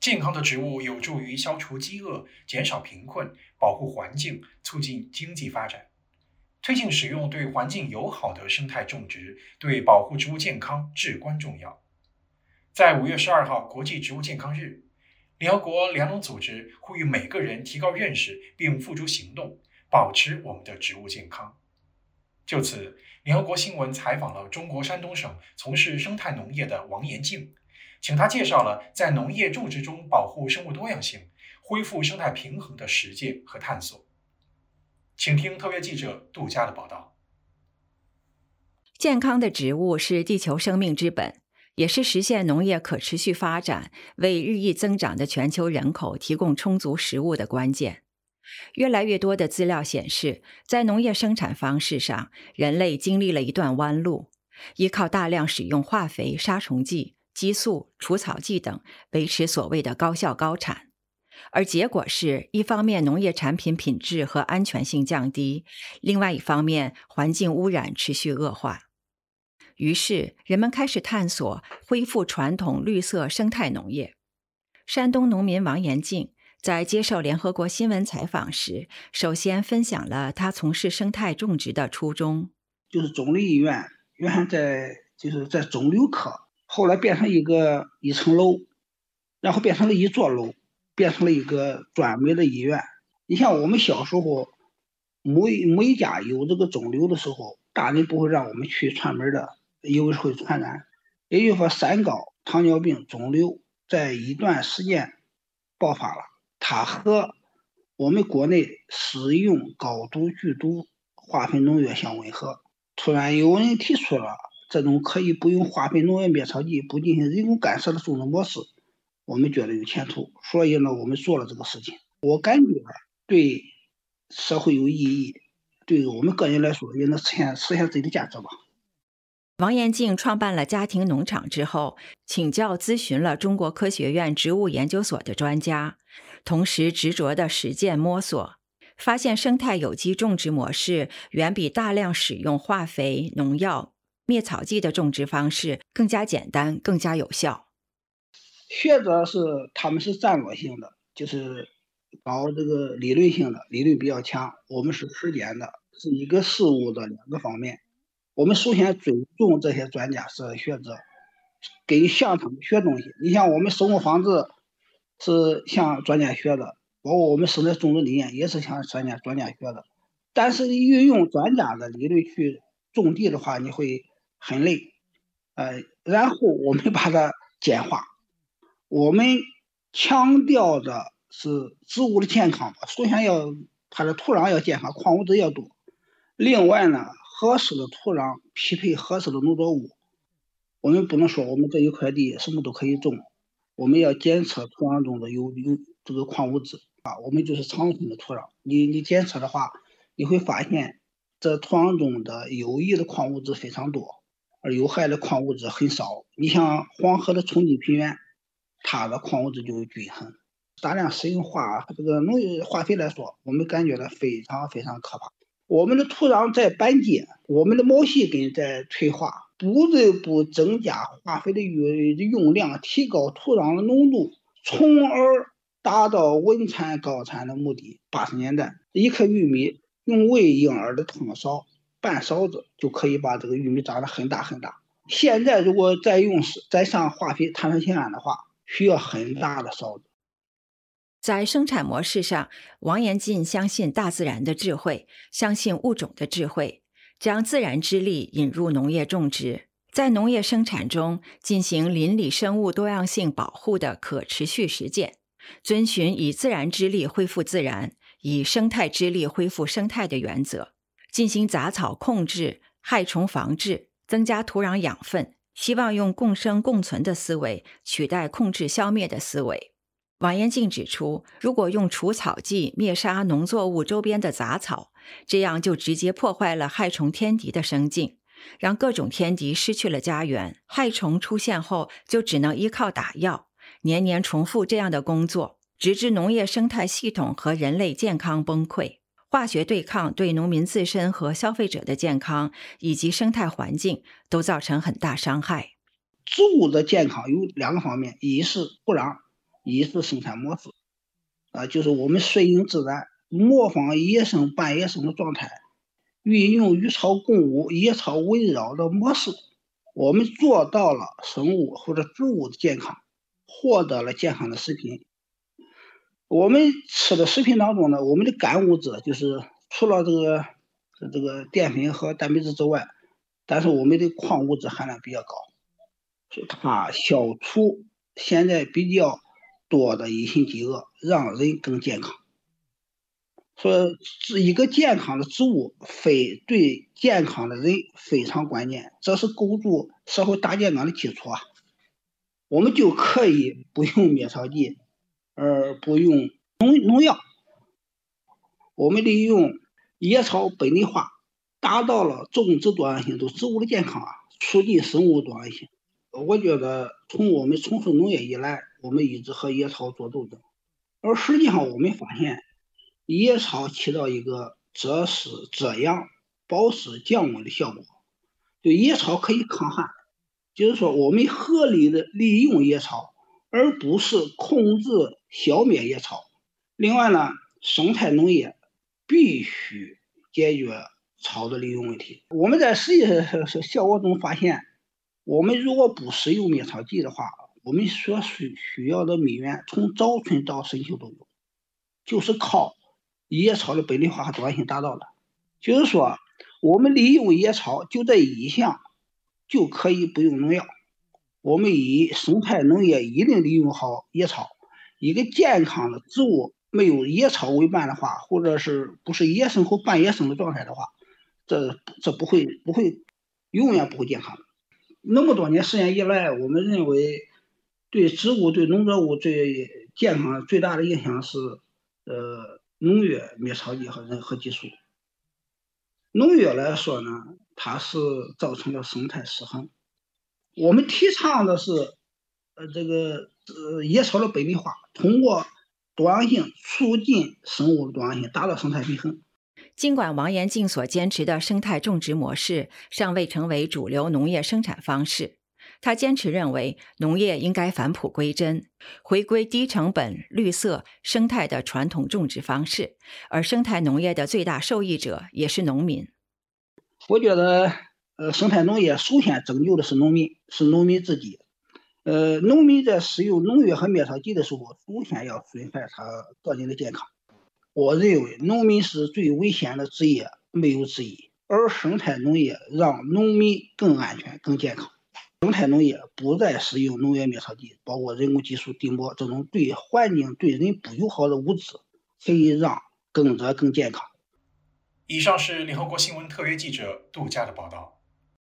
健康的植物有助于消除饥饿、减少贫困、保护环境、促进经济发展。推进使用对环境友好的生态种植，对保护植物健康至关重要。在五月十二号国际植物健康日，联合国粮农组织呼吁每个人提高认识并付诸行动，保持我们的植物健康。就此，联合国新闻采访了中国山东省从事生态农业的王延静。请他介绍了在农业种植中保护生物多样性、恢复生态平衡的实践和探索。请听特约记者杜佳的报道。健康的植物是地球生命之本，也是实现农业可持续发展、为日益增长的全球人口提供充足食物的关键。越来越多的资料显示，在农业生产方式上，人类经历了一段弯路，依靠大量使用化肥、杀虫剂。激素、除草剂等维持所谓的高效高产，而结果是一方面农业产品品质和安全性降低，另外一方面环境污染持续恶化。于是人们开始探索恢复传统绿色生态农业。山东农民王延静在接受联合国新闻采访时，首先分享了他从事生态种植的初衷，就是肿瘤医院原来在就是在肿瘤科。后来变成一个一层楼，然后变成了一座楼，变成了一个专门的医院。你像我们小时候，每每家有这个肿瘤的时候，大人不会让我们去串门的，因为会传染。也就是说，三高、糖尿病、肿瘤在一段时间爆发了，它和我们国内使用高毒剧毒化肥农药相吻合。突然有人提出了。这种可以不用化肥、农药、灭草剂，不进行人工干涉的种植模式，我们觉得有前途，所以呢，我们做了这个事情。我感觉对社会有意义，对我们个人来说也能实现实现自己的价值吧。王延静创办了家庭农场之后，请教咨询了中国科学院植物研究所的专家，同时执着的实践摸索，发现生态有机种植模式远比大量使用化肥、农药。灭草剂的种植方式更加简单，更加有效。学者是他们是战略性的，就是搞这个理论性的，理论比较强。我们是实践的，是一个事物的两个方面。我们首先尊重这些专家是学者，跟向他们学东西。你像我们生活方式是向专家学的，包括我们生态种植理念也是向专家专家学的。但是运用专家的理论去种地的话，你会。很累，呃，然后我们把它简化。我们强调的是植物的健康吧，首先要它的土壤要健康，矿物质要多。另外呢，合适的土壤匹配合适的农作物。我们不能说我们这一块地什么都可以种，我们要检测土壤中的有有这个矿物质啊。我们就是长春的土壤，你你检测的话，你会发现这土壤中的有益的矿物质非常多。而有害的矿物质很少。你像黄河的冲积平原，它的矿物质就均衡。大量使用化这个农业化肥来说，我们感觉到非常非常可怕。我们的土壤在板结，我们的毛细根在退化，不得不增加化肥的用用量，提高土壤的浓度，从而达到稳产高产的目的。八十年代，一颗玉米用喂婴儿的汤勺。半勺子就可以把这个玉米长得很大很大。现在如果再用再上化肥碳酸氢铵的话，需要很大的勺子。在生产模式上，王延进相信大自然的智慧，相信物种的智慧，将自然之力引入农业种植，在农业生产中进行邻里生物多样性保护的可持续实践，遵循以自然之力恢复自然，以生态之力恢复生态的原则。进行杂草控制、害虫防治，增加土壤养分，希望用共生共存的思维取代控制消灭的思维。王延静指出，如果用除草剂灭杀农作物周边的杂草，这样就直接破坏了害虫天敌的生境，让各种天敌失去了家园。害虫出现后，就只能依靠打药，年年重复这样的工作，直至农业生态系统和人类健康崩溃。化学对抗对农民自身和消费者的健康以及生态环境都造成很大伤害。植物的健康有两个方面，一是土壤，一是生产模式，啊，就是我们顺应自然，模仿野生半野生的状态，运用与草共舞、野草围绕的模式，我们做到了生物或者植物的健康，获得了健康的食品。我们吃的食品当中呢，我们的干物质就是除了这个这个淀粉和蛋白质之外，但是我们的矿物质含量比较高，所以它消除现在比较多的一型饥饿，让人更健康。说这一个健康的植物，非对健康的人非常关键，这是构筑社会大健康的基础啊。我们就可以不用灭草剂。而不用农农药，我们利用野草本地化，达到了种植多样性、对植物的健康啊，促进生物多样性。我觉得从我们从事农业以来，我们一直和野草做斗争，而实际上我们发现，野草起到一个遮湿、遮阳、保湿、降温的效果。就野草可以抗旱，就是说我们合理的利用野草。而不是控制消灭野草。另外呢，生态农业必须解决草的利用问题。我们在实际效果中发现，我们如果不使用灭草剂的话，我们所需需要的米源从早春到深秋都有，就是靠野草的本地化和多样性达到的。就是说，我们利用野草就这一项就可以不用农药。我们以生态农业一定利用好野草，一个健康的植物没有野草为伴的话，或者是不是野生或半野生的状态的话，这这不会不会永远不会健康。那么多年实验以来，我们认为对植物对农作物最健康最大的影响是呃农药灭草剂和人和激素。农药来说呢，它是造成了生态失衡。我们提倡的是，呃，这个呃野草的本地化，通过多样性促进生物多样性，达到生态平衡。尽管王延进所坚持的生态种植模式尚未成为主流农业生产方式，他坚持认为农业应该返璞归真，回归低成本、绿色、生态的传统种植方式，而生态农业的最大受益者也是农民。我觉得。呃，生态农业首先拯救的是农民，是农民自己。呃，农民在使用农药和灭草剂的时候，首先要损害他个人的健康。我认为农民是最危险的职业，没有之一。而生态农业让农民更安全、更健康。生态农业不再使用农药、灭草剂，包括人工激素、地膜这种对环境、对人不友好的物质，可以让耕者更健康。以上是联合国新闻特约记者杜佳的报道。